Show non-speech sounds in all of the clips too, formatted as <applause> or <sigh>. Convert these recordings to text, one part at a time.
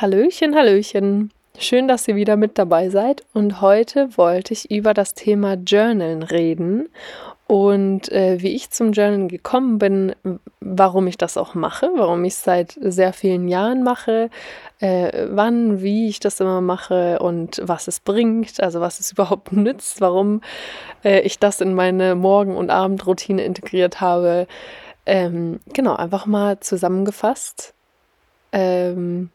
Hallöchen, Hallöchen. Schön, dass ihr wieder mit dabei seid. Und heute wollte ich über das Thema Journalen reden und äh, wie ich zum Journalen gekommen bin, warum ich das auch mache, warum ich es seit sehr vielen Jahren mache, äh, wann, wie ich das immer mache und was es bringt, also was es <laughs> überhaupt nützt, warum äh, ich das in meine Morgen- und Abendroutine integriert habe. Ähm, genau, einfach mal zusammengefasst. Ähm,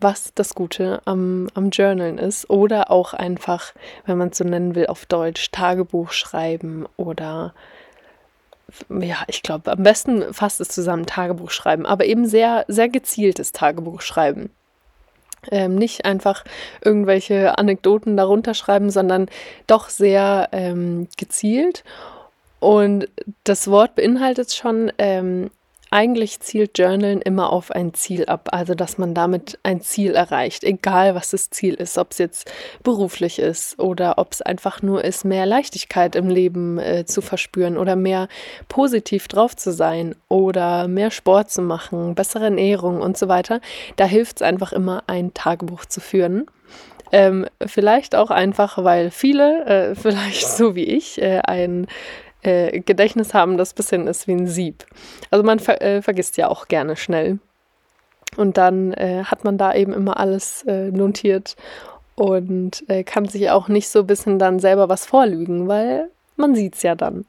was das Gute am, am Journalen ist. Oder auch einfach, wenn man es so nennen will, auf Deutsch Tagebuch schreiben oder ja, ich glaube, am besten fasst es zusammen Tagebuch schreiben, aber eben sehr, sehr gezieltes Tagebuch schreiben. Ähm, nicht einfach irgendwelche Anekdoten darunter schreiben, sondern doch sehr ähm, gezielt. Und das Wort beinhaltet schon ähm, eigentlich zielt Journalen immer auf ein Ziel ab, also dass man damit ein Ziel erreicht, egal was das Ziel ist, ob es jetzt beruflich ist oder ob es einfach nur ist, mehr Leichtigkeit im Leben äh, zu verspüren oder mehr positiv drauf zu sein oder mehr Sport zu machen, bessere Ernährung und so weiter. Da hilft es einfach immer, ein Tagebuch zu führen. Ähm, vielleicht auch einfach, weil viele, äh, <laughs> vielleicht so wie ich, äh, ein äh, Gedächtnis haben, das ein bisschen ist wie ein Sieb. Also man ver äh, vergisst ja auch gerne schnell. Und dann äh, hat man da eben immer alles äh, notiert und äh, kann sich auch nicht so ein bisschen dann selber was vorlügen, weil man sieht es ja dann.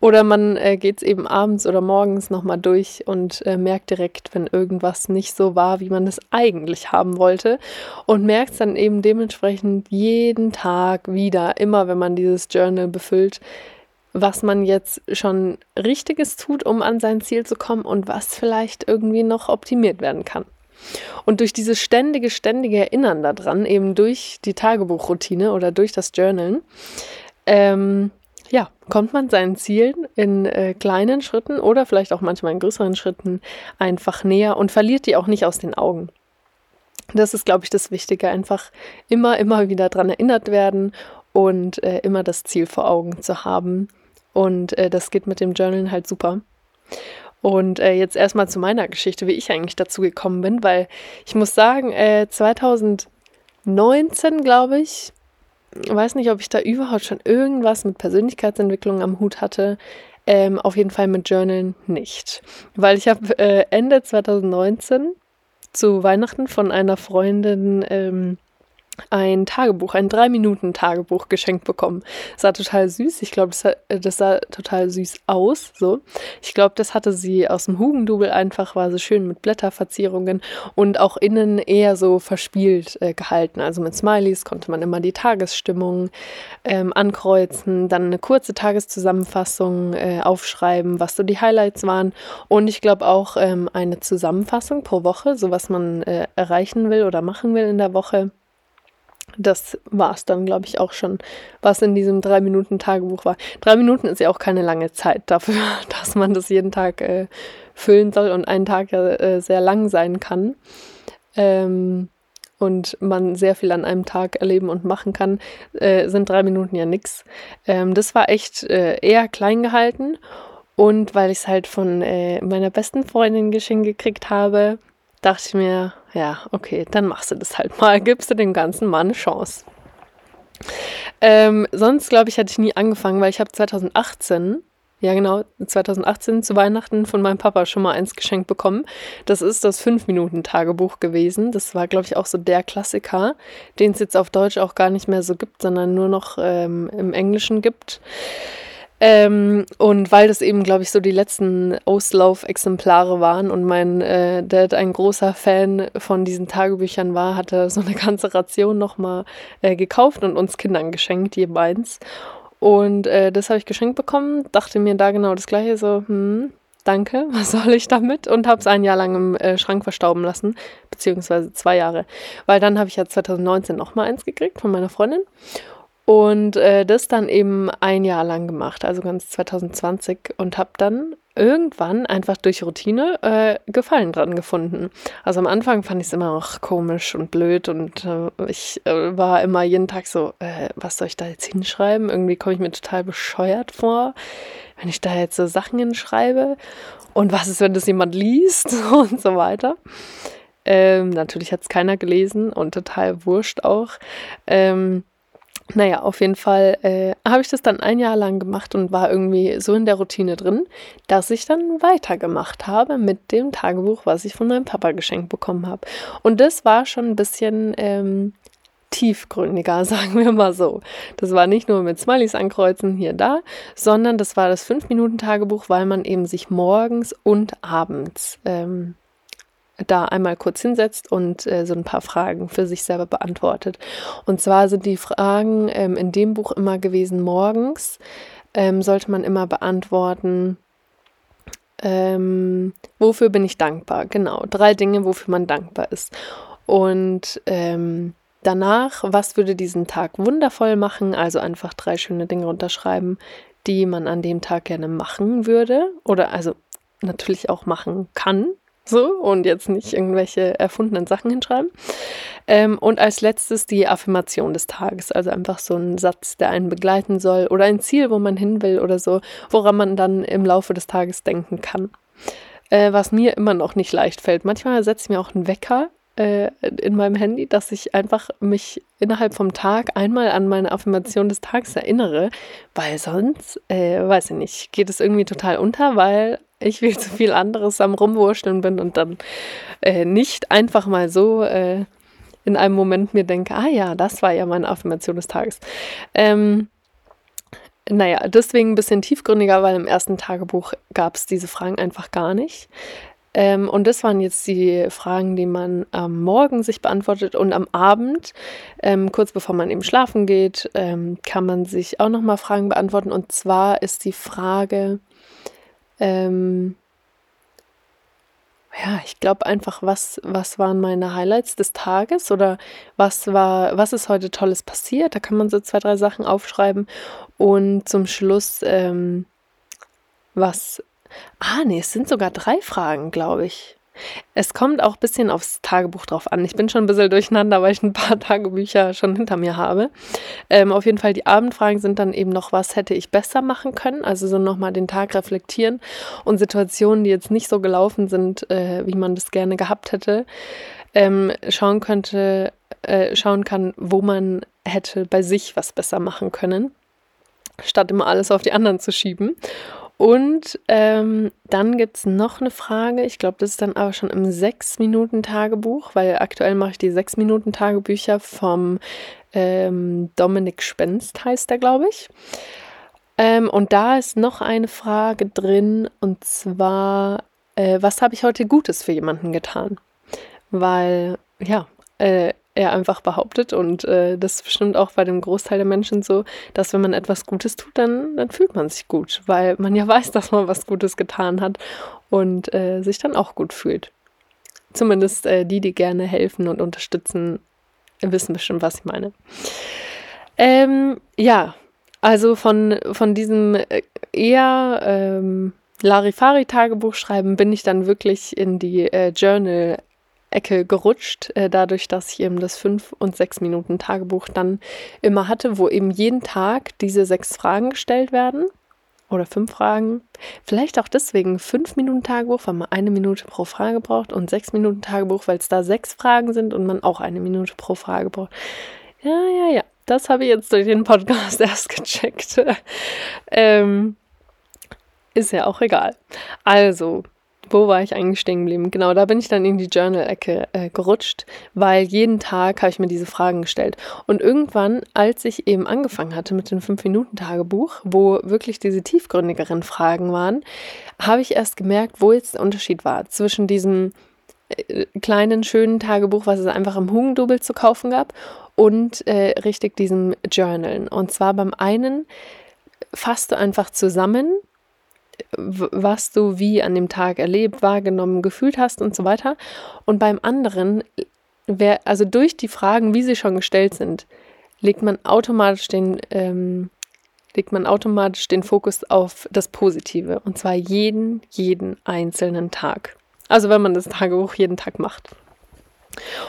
Oder man äh, geht es eben abends oder morgens nochmal durch und äh, merkt direkt, wenn irgendwas nicht so war, wie man es eigentlich haben wollte. Und merkt es dann eben dementsprechend jeden Tag wieder, immer wenn man dieses Journal befüllt, was man jetzt schon Richtiges tut, um an sein Ziel zu kommen und was vielleicht irgendwie noch optimiert werden kann. Und durch dieses ständige, ständige Erinnern daran, eben durch die Tagebuchroutine oder durch das Journalen, ähm, ja, kommt man seinen Zielen in äh, kleinen Schritten oder vielleicht auch manchmal in größeren Schritten einfach näher und verliert die auch nicht aus den Augen. Das ist, glaube ich, das Wichtige. Einfach immer, immer wieder daran erinnert werden und äh, immer das Ziel vor Augen zu haben, und äh, das geht mit dem Journalen halt super. Und äh, jetzt erstmal zu meiner Geschichte, wie ich eigentlich dazu gekommen bin, weil ich muss sagen, äh, 2019, glaube ich, weiß nicht, ob ich da überhaupt schon irgendwas mit Persönlichkeitsentwicklung am Hut hatte. Ähm, auf jeden Fall mit Journalen nicht. Weil ich habe äh, Ende 2019 zu Weihnachten von einer Freundin ähm, ein Tagebuch, ein drei Minuten Tagebuch geschenkt bekommen. Das sah total süß. Ich glaube, das, das, sah total süß aus. So, ich glaube, das hatte sie aus dem Hugendubel einfach, war so schön mit Blätterverzierungen und auch innen eher so verspielt äh, gehalten. Also mit Smileys konnte man immer die Tagesstimmung ähm, ankreuzen, dann eine kurze Tageszusammenfassung äh, aufschreiben, was so die Highlights waren und ich glaube auch ähm, eine Zusammenfassung pro Woche, so was man äh, erreichen will oder machen will in der Woche das war es dann, glaube ich, auch schon, was in diesem drei Minuten Tagebuch war. Drei Minuten ist ja auch keine lange Zeit dafür, <laughs> dass man das jeden Tag äh, füllen soll und ein Tag ja äh, sehr lang sein kann. Ähm, und man sehr viel an einem Tag erleben und machen kann, äh, sind drei Minuten ja nix. Ähm, das war echt äh, eher klein gehalten. Und weil ich es halt von äh, meiner besten Freundin geschenkt gekriegt habe, dachte ich mir, ja, okay, dann machst du das halt mal, <laughs> gibst du dem Ganzen mal eine Chance. Ähm, sonst, glaube ich, hätte ich nie angefangen, weil ich habe 2018, ja genau, 2018 zu Weihnachten von meinem Papa schon mal eins geschenkt bekommen. Das ist das 5-Minuten-Tagebuch gewesen. Das war, glaube ich, auch so der Klassiker, den es jetzt auf Deutsch auch gar nicht mehr so gibt, sondern nur noch ähm, im Englischen gibt. Ähm, und weil das eben, glaube ich, so die letzten Auslaufexemplare waren und mein äh, Dad ein großer Fan von diesen Tagebüchern war, hat er so eine ganze Ration nochmal äh, gekauft und uns Kindern geschenkt, jeweils. Und äh, das habe ich geschenkt bekommen, dachte mir da genau das gleiche, so, hm, danke, <laughs> was soll ich damit? Und habe es ein Jahr lang im äh, Schrank verstauben lassen, beziehungsweise zwei Jahre. Weil dann habe ich ja 2019 nochmal eins gekriegt von meiner Freundin. Und äh, das dann eben ein Jahr lang gemacht, also ganz 2020 und habe dann irgendwann einfach durch Routine äh, Gefallen dran gefunden. Also am Anfang fand ich es immer noch komisch und blöd und äh, ich äh, war immer jeden Tag so, äh, was soll ich da jetzt hinschreiben? Irgendwie komme ich mir total bescheuert vor, wenn ich da jetzt so Sachen hinschreibe. Und was ist, wenn das jemand liest <laughs> und so weiter. Ähm, natürlich hat es keiner gelesen und total wurscht auch. Ähm, naja, auf jeden Fall äh, habe ich das dann ein Jahr lang gemacht und war irgendwie so in der Routine drin, dass ich dann weitergemacht habe mit dem Tagebuch, was ich von meinem Papa geschenkt bekommen habe. Und das war schon ein bisschen ähm, tiefgründiger, <laughs> sagen wir mal so. Das war nicht nur mit Smileys ankreuzen hier da, sondern das war das 5-Minuten-Tagebuch, weil man eben sich morgens und abends ähm, da einmal kurz hinsetzt und äh, so ein paar Fragen für sich selber beantwortet. Und zwar sind die Fragen ähm, in dem Buch immer gewesen, morgens ähm, sollte man immer beantworten, ähm, wofür bin ich dankbar? Genau, drei Dinge, wofür man dankbar ist. Und ähm, danach, was würde diesen Tag wundervoll machen? Also einfach drei schöne Dinge unterschreiben, die man an dem Tag gerne machen würde oder also natürlich auch machen kann, so und jetzt nicht irgendwelche erfundenen Sachen hinschreiben. Ähm, und als letztes die Affirmation des Tages, also einfach so ein Satz, der einen begleiten soll oder ein Ziel, wo man hin will oder so, woran man dann im Laufe des Tages denken kann. Äh, was mir immer noch nicht leicht fällt. Manchmal setze ich mir auch einen Wecker äh, in meinem Handy, dass ich einfach mich innerhalb vom Tag einmal an meine Affirmation des Tages erinnere, weil sonst, äh, weiß ich nicht, geht es irgendwie total unter, weil ich viel zu viel anderes am Rumwurschteln bin und dann äh, nicht einfach mal so äh, in einem Moment mir denke, ah ja, das war ja meine Affirmation des Tages. Ähm, naja, deswegen ein bisschen tiefgründiger, weil im ersten Tagebuch gab es diese Fragen einfach gar nicht. Ähm, und das waren jetzt die Fragen, die man am Morgen sich beantwortet und am Abend, ähm, kurz bevor man eben schlafen geht, ähm, kann man sich auch nochmal Fragen beantworten. Und zwar ist die Frage, ähm, ja, ich glaube einfach, was, was waren meine Highlights des Tages oder was war, was ist heute Tolles passiert? Da kann man so zwei, drei Sachen aufschreiben und zum Schluss, ähm, was, ah, nee, es sind sogar drei Fragen, glaube ich. Es kommt auch ein bisschen aufs Tagebuch drauf an. Ich bin schon ein bisschen durcheinander, weil ich ein paar <laughs> Tagebücher schon hinter mir habe. Ähm, auf jeden Fall, die Abendfragen sind dann eben noch, was hätte ich besser machen können? Also so nochmal den Tag reflektieren und Situationen, die jetzt nicht so gelaufen sind, äh, wie man das gerne gehabt hätte, ähm, schauen könnte, äh, schauen kann, wo man hätte bei sich was besser machen können, statt immer alles auf die anderen zu schieben. Und ähm, dann gibt es noch eine Frage. Ich glaube, das ist dann aber schon im 6-Minuten-Tagebuch, weil aktuell mache ich die 6-Minuten-Tagebücher vom ähm, Dominik Spenst, heißt der, glaube ich. Ähm, und da ist noch eine Frage drin, und zwar, äh, was habe ich heute Gutes für jemanden getan? Weil, ja, äh, er einfach behauptet und äh, das ist bestimmt auch bei dem Großteil der Menschen so, dass wenn man etwas Gutes tut, dann, dann fühlt man sich gut, weil man ja <laughs> weiß, dass man was Gutes getan hat und äh, sich dann auch gut fühlt. Zumindest äh, die, die gerne helfen und unterstützen, wissen bestimmt, was ich meine. Ähm, ja, also von, von diesem äh, eher ähm, Larifari-Tagebuch schreiben bin ich dann wirklich in die äh, Journal Ecke gerutscht, äh, dadurch, dass ich eben das 5- und 6-Minuten-Tagebuch dann immer hatte, wo eben jeden Tag diese sechs Fragen gestellt werden. Oder fünf Fragen. Vielleicht auch deswegen 5-Minuten-Tagebuch, weil man eine Minute pro Frage braucht und 6-Minuten-Tagebuch, weil es da sechs Fragen sind und man auch eine Minute pro Frage braucht. Ja, ja, ja. Das habe ich jetzt durch den Podcast <laughs> erst gecheckt. <laughs> ähm, ist ja auch egal. Also, wo war ich eigentlich stehen geblieben? Genau, da bin ich dann in die Journal-Ecke äh, gerutscht, weil jeden Tag habe ich mir diese Fragen gestellt. Und irgendwann, als ich eben angefangen hatte mit dem 5-Minuten-Tagebuch, wo wirklich diese tiefgründigeren Fragen waren, habe ich erst gemerkt, wo jetzt der Unterschied war zwischen diesem äh, kleinen, schönen Tagebuch, was es einfach im Hugendubel zu kaufen gab, und äh, richtig diesem Journalen. Und zwar beim einen fasst du einfach zusammen, was du wie an dem Tag erlebt, wahrgenommen, gefühlt hast und so weiter. Und beim anderen, wer, also durch die Fragen, wie sie schon gestellt sind, legt man automatisch den, ähm, legt man automatisch den Fokus auf das Positive. Und zwar jeden, jeden einzelnen Tag. Also wenn man das Tagebuch jeden Tag macht.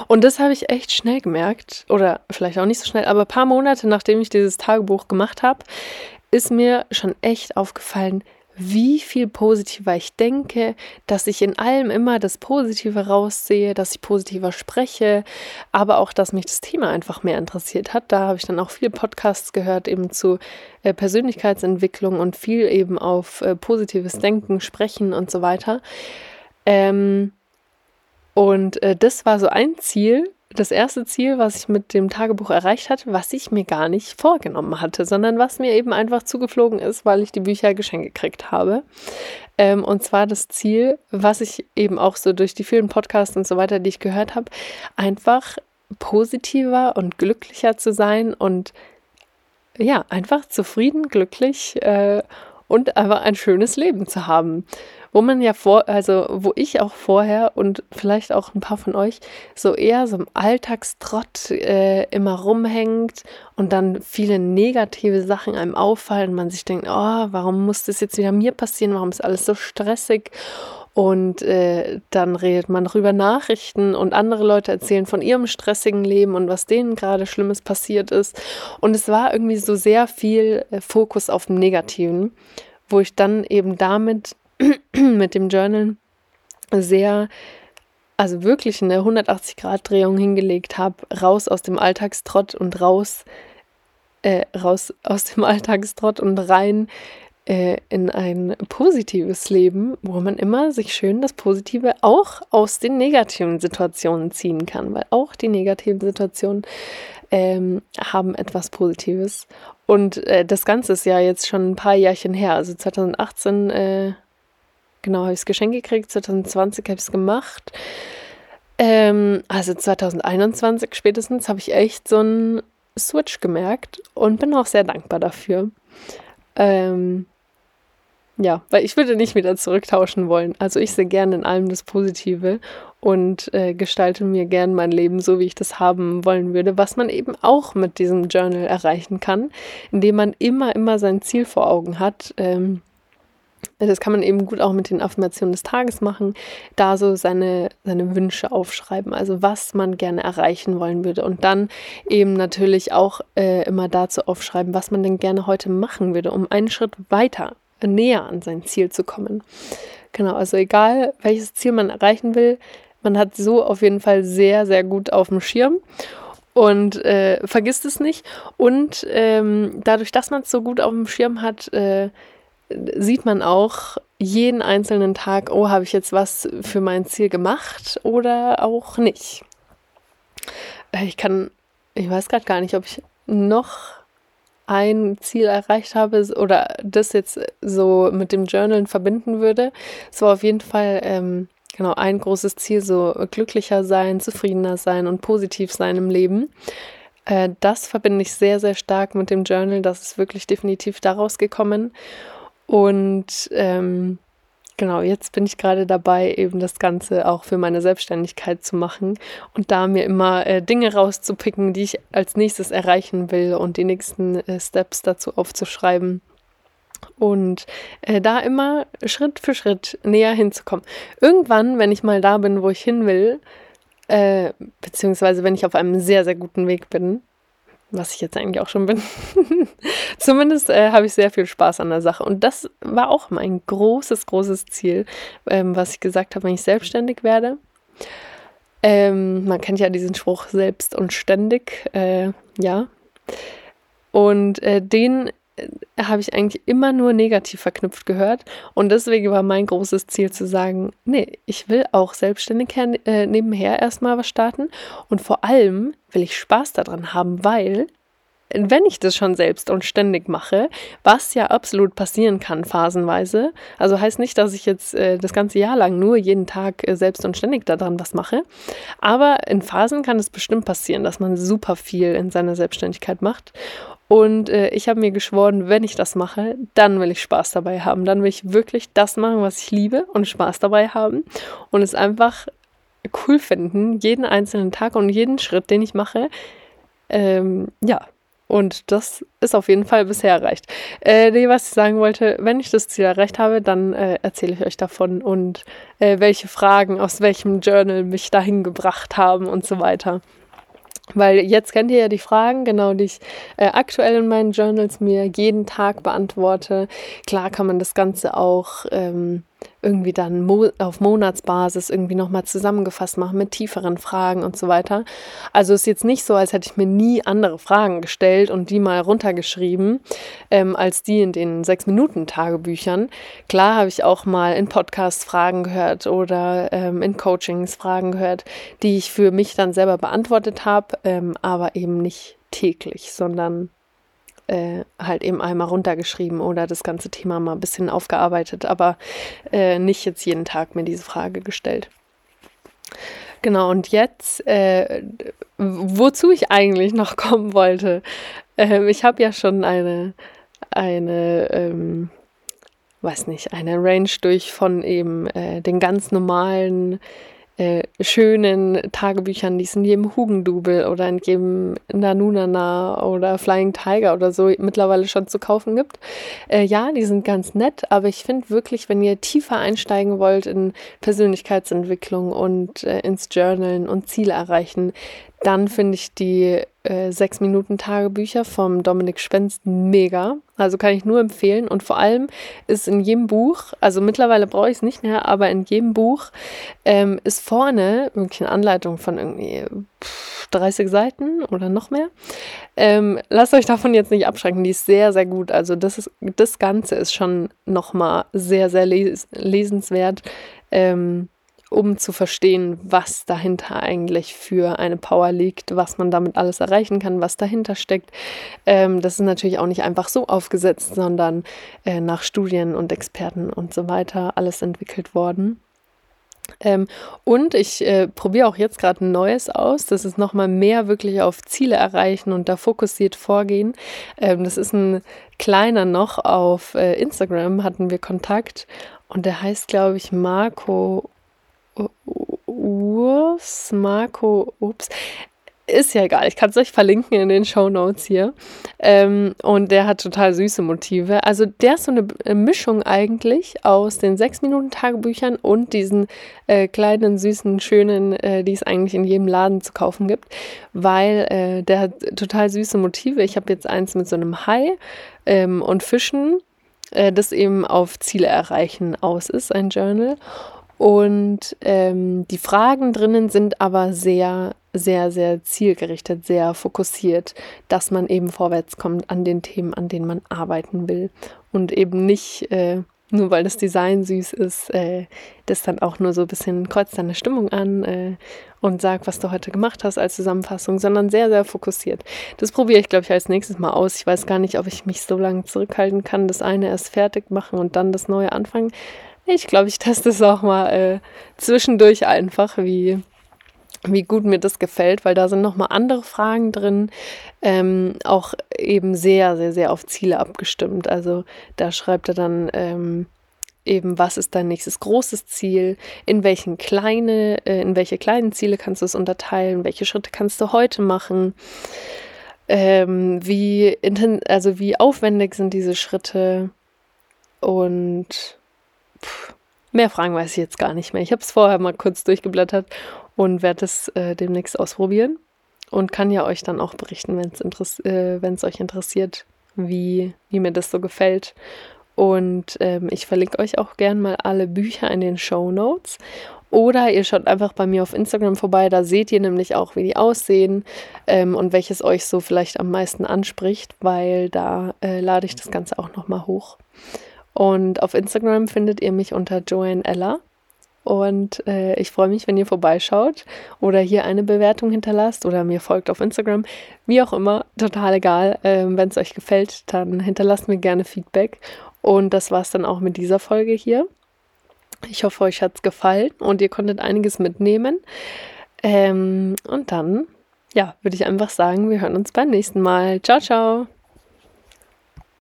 Und das habe ich echt schnell gemerkt, oder vielleicht auch nicht so schnell, aber ein paar Monate nachdem ich dieses Tagebuch gemacht habe, ist mir schon echt aufgefallen, wie viel positiver ich denke, dass ich in allem immer das Positive raussehe, dass ich positiver spreche, aber auch, dass mich das Thema einfach mehr interessiert hat. Da habe ich dann auch viele Podcasts gehört, eben zu äh, Persönlichkeitsentwicklung und viel eben auf äh, positives Denken, Sprechen und so weiter. Ähm, und äh, das war so ein Ziel, das erste Ziel, was ich mit dem Tagebuch erreicht hatte, was ich mir gar nicht vorgenommen hatte, sondern was mir eben einfach zugeflogen ist, weil ich die Bücher geschenkt gekriegt habe. Ähm, und zwar das Ziel, was ich eben auch so durch die vielen Podcasts und so weiter, die ich gehört habe, einfach positiver und glücklicher zu sein und ja, einfach zufrieden, glücklich äh, und einfach ein schönes Leben zu haben wo man ja vor, also wo ich auch vorher und vielleicht auch ein paar von euch so eher so im Alltagstrott äh, immer rumhängt und dann viele negative Sachen einem auffallen, man sich denkt, oh, warum muss das jetzt wieder mir passieren, warum ist alles so stressig? Und äh, dann redet man noch über Nachrichten und andere Leute erzählen von ihrem stressigen Leben und was denen gerade Schlimmes passiert ist. Und es war irgendwie so sehr viel äh, Fokus auf dem Negativen, wo ich dann eben damit <clears throat> mit dem Journal sehr, also wirklich eine 180-Grad-Drehung hingelegt habe, raus aus dem Alltagstrott und raus, äh, raus aus dem <laughs> Alltagstrott und rein äh, in ein positives Leben, wo man immer sich schön das Positive auch aus den negativen Situationen ziehen kann, weil auch die negativen Situationen ähm, haben etwas Positives. Und äh, das Ganze ist ja jetzt schon ein paar Jährchen her. Also 2018 äh, genau, habe ich das Geschenk gekriegt. 2020 habe ich es gemacht. Ähm, also 2021 spätestens habe ich echt so einen Switch gemerkt und bin auch sehr dankbar dafür. Ähm, ja, weil ich würde nicht wieder zurücktauschen wollen. Also ich sehe gerne in allem das Positive und äh, gestalte mir gern mein Leben so, wie ich das haben wollen würde, was man eben auch mit diesem Journal erreichen kann, indem man immer, immer sein Ziel vor Augen hat. Ähm, das kann man eben gut auch mit den Affirmationen des Tages machen, da so seine, seine Wünsche aufschreiben, also was man gerne erreichen wollen würde. Und dann eben natürlich auch äh, immer dazu aufschreiben, was man denn gerne heute machen würde, um einen Schritt weiter, näher an sein Ziel zu kommen. Genau, also egal welches Ziel man erreichen will, man hat so auf jeden Fall sehr, sehr gut auf dem Schirm und äh, vergisst es nicht. Und ähm, dadurch, dass man es so gut auf dem Schirm hat, äh, sieht man auch jeden einzelnen Tag, oh, habe ich jetzt was für mein Ziel gemacht oder auch nicht. Äh, ich kann, ich weiß gerade gar nicht, ob ich noch ein Ziel erreicht habe oder das jetzt so mit dem Journalen verbinden würde. Es war auf jeden Fall ähm, genau ein großes Ziel, so glücklicher sein, zufriedener sein und positiv sein im Leben. Äh, das verbinde ich sehr, sehr stark mit dem Journal. Das ist wirklich definitiv daraus gekommen. Und ähm, genau, jetzt bin ich gerade dabei, eben das Ganze auch für meine Selbstständigkeit zu machen und da mir immer äh, Dinge rauszupicken, die ich als nächstes erreichen will und die nächsten äh, Steps dazu aufzuschreiben. Und äh, da immer Schritt für Schritt näher hinzukommen. Irgendwann, wenn ich mal da bin, wo ich hin will, äh, beziehungsweise wenn ich auf einem sehr, sehr guten Weg bin, was ich jetzt eigentlich auch schon bin. <laughs> Zumindest äh, habe ich sehr viel Spaß an der Sache. Und das war auch mein großes, großes Ziel, ähm, was ich gesagt habe, wenn ich selbstständig werde. Ähm, man kennt ja diesen Spruch selbst und ständig, äh, ja. Und äh, den habe ich eigentlich immer nur negativ verknüpft gehört. Und deswegen war mein großes Ziel zu sagen, nee, ich will auch selbstständig äh, nebenher erstmal was starten. Und vor allem will ich Spaß daran haben, weil wenn ich das schon selbst und ständig mache, was ja absolut passieren kann, phasenweise, also heißt nicht, dass ich jetzt äh, das ganze Jahr lang nur jeden Tag äh, selbst und ständig daran was mache, aber in Phasen kann es bestimmt passieren, dass man super viel in seiner Selbstständigkeit macht. Und äh, ich habe mir geschworen, wenn ich das mache, dann will ich Spaß dabei haben. Dann will ich wirklich das machen, was ich liebe und Spaß dabei haben und es einfach cool finden, jeden einzelnen Tag und jeden Schritt, den ich mache. Ähm, ja, und das ist auf jeden Fall bisher erreicht. Äh, nee, was ich sagen wollte, wenn ich das Ziel erreicht habe, dann äh, erzähle ich euch davon und äh, welche Fragen aus welchem Journal mich dahin gebracht haben und so weiter. Weil jetzt kennt ihr ja die Fragen, genau, die ich äh, aktuell in meinen Journals mir jeden Tag beantworte. Klar kann man das Ganze auch ähm, irgendwie dann mo auf Monatsbasis irgendwie nochmal zusammengefasst machen mit tieferen Fragen und so weiter. Also ist jetzt nicht so, als hätte ich mir nie andere Fragen gestellt und die mal runtergeschrieben, ähm, als die in den Sechs-Minuten-Tagebüchern. Klar habe ich auch mal in Podcasts Fragen gehört oder ähm, in Coachings Fragen gehört, die ich für mich dann selber beantwortet habe, ähm, aber eben nicht täglich, sondern äh, halt eben einmal runtergeschrieben oder das ganze Thema mal ein bisschen aufgearbeitet, aber äh, nicht jetzt jeden Tag mir diese Frage gestellt. Genau, und jetzt, äh, wozu ich eigentlich noch <laughs> kommen wollte. Ähm, ich habe ja schon eine, eine ähm, weiß nicht, eine Range durch von eben äh, den ganz normalen äh, schönen Tagebüchern, die es in jedem Hugendubel oder in jedem Nanunana oder Flying Tiger oder so mittlerweile schon zu kaufen gibt. Äh, ja, die sind ganz nett, aber ich finde wirklich, wenn ihr tiefer einsteigen wollt in Persönlichkeitsentwicklung und äh, ins Journalen und Ziele erreichen, dann finde ich die äh, 6-Minuten-Tagebücher vom Dominik Spenst mega. Also kann ich nur empfehlen. Und vor allem ist in jedem Buch, also mittlerweile brauche ich es nicht mehr, aber in jedem Buch ähm, ist vorne wirklich eine Anleitung von irgendwie 30 Seiten oder noch mehr. Ähm, lasst euch davon jetzt nicht abschrecken, die ist sehr, sehr gut. Also das, ist, das Ganze ist schon nochmal sehr, sehr les lesenswert. Ähm, um zu verstehen, was dahinter eigentlich für eine Power liegt, was man damit alles erreichen kann, was dahinter steckt. Ähm, das ist natürlich auch nicht einfach so aufgesetzt, sondern äh, nach Studien und Experten und so weiter alles entwickelt worden. Ähm, und ich äh, probiere auch jetzt gerade ein neues aus. Das ist nochmal mehr wirklich auf Ziele erreichen und da fokussiert vorgehen. Ähm, das ist ein kleiner noch. Auf äh, Instagram hatten wir Kontakt und der heißt, glaube ich, Marco Urs, Marco, ups, ist ja egal, ich kann es euch verlinken in den Show Notes hier. Ähm, und der hat total süße Motive. Also der ist so eine Mischung eigentlich aus den 6-Minuten-Tagebüchern und diesen äh, kleinen, süßen, schönen, äh, die es eigentlich in jedem Laden zu kaufen gibt, weil äh, der hat total süße Motive. Ich habe jetzt eins mit so einem Hai ähm, und Fischen, äh, das eben auf Ziele erreichen aus ist, ein Journal. Und ähm, die Fragen drinnen sind aber sehr, sehr, sehr zielgerichtet, sehr fokussiert, dass man eben vorwärts kommt an den Themen, an denen man arbeiten will. Und eben nicht, äh, nur weil das Design süß ist, äh, das dann auch nur so ein bisschen kreuzt deine Stimmung an äh, und sagt, was du heute gemacht hast als Zusammenfassung, sondern sehr, sehr fokussiert. Das probiere ich, glaube ich, als nächstes mal aus. Ich weiß gar nicht, ob ich mich so lange zurückhalten kann, das eine erst fertig machen und dann das neue anfangen. Ich glaube, ich teste es auch mal äh, zwischendurch einfach, wie, wie gut mir das gefällt, weil da sind nochmal andere Fragen drin, ähm, auch eben sehr, sehr, sehr auf Ziele abgestimmt. Also da schreibt er dann ähm, eben, was ist dein nächstes großes Ziel, in welchen kleine, äh, in welche kleinen Ziele kannst du es unterteilen, welche Schritte kannst du heute machen. Ähm, wie, also wie aufwendig sind diese Schritte und mehr Fragen weiß ich jetzt gar nicht mehr. Ich habe es vorher mal kurz durchgeblättert und werde es äh, demnächst ausprobieren und kann ja euch dann auch berichten, wenn es äh, euch interessiert, wie, wie mir das so gefällt. Und ähm, ich verlinke euch auch gern mal alle Bücher in den Show Notes. Oder ihr schaut einfach bei mir auf Instagram vorbei, da seht ihr nämlich auch, wie die aussehen ähm, und welches euch so vielleicht am meisten anspricht, weil da äh, lade ich das Ganze auch nochmal hoch. Und auf Instagram findet ihr mich unter Joanne Ella. Und äh, ich freue mich, wenn ihr vorbeischaut oder hier eine Bewertung hinterlasst oder mir folgt auf Instagram. Wie auch immer, total egal. Ähm, wenn es euch gefällt, dann hinterlasst mir gerne Feedback. Und das war es dann auch mit dieser Folge hier. Ich hoffe, euch hat es gefallen und ihr konntet einiges mitnehmen. Ähm, und dann, ja, würde ich einfach sagen, wir hören uns beim nächsten Mal. Ciao, ciao.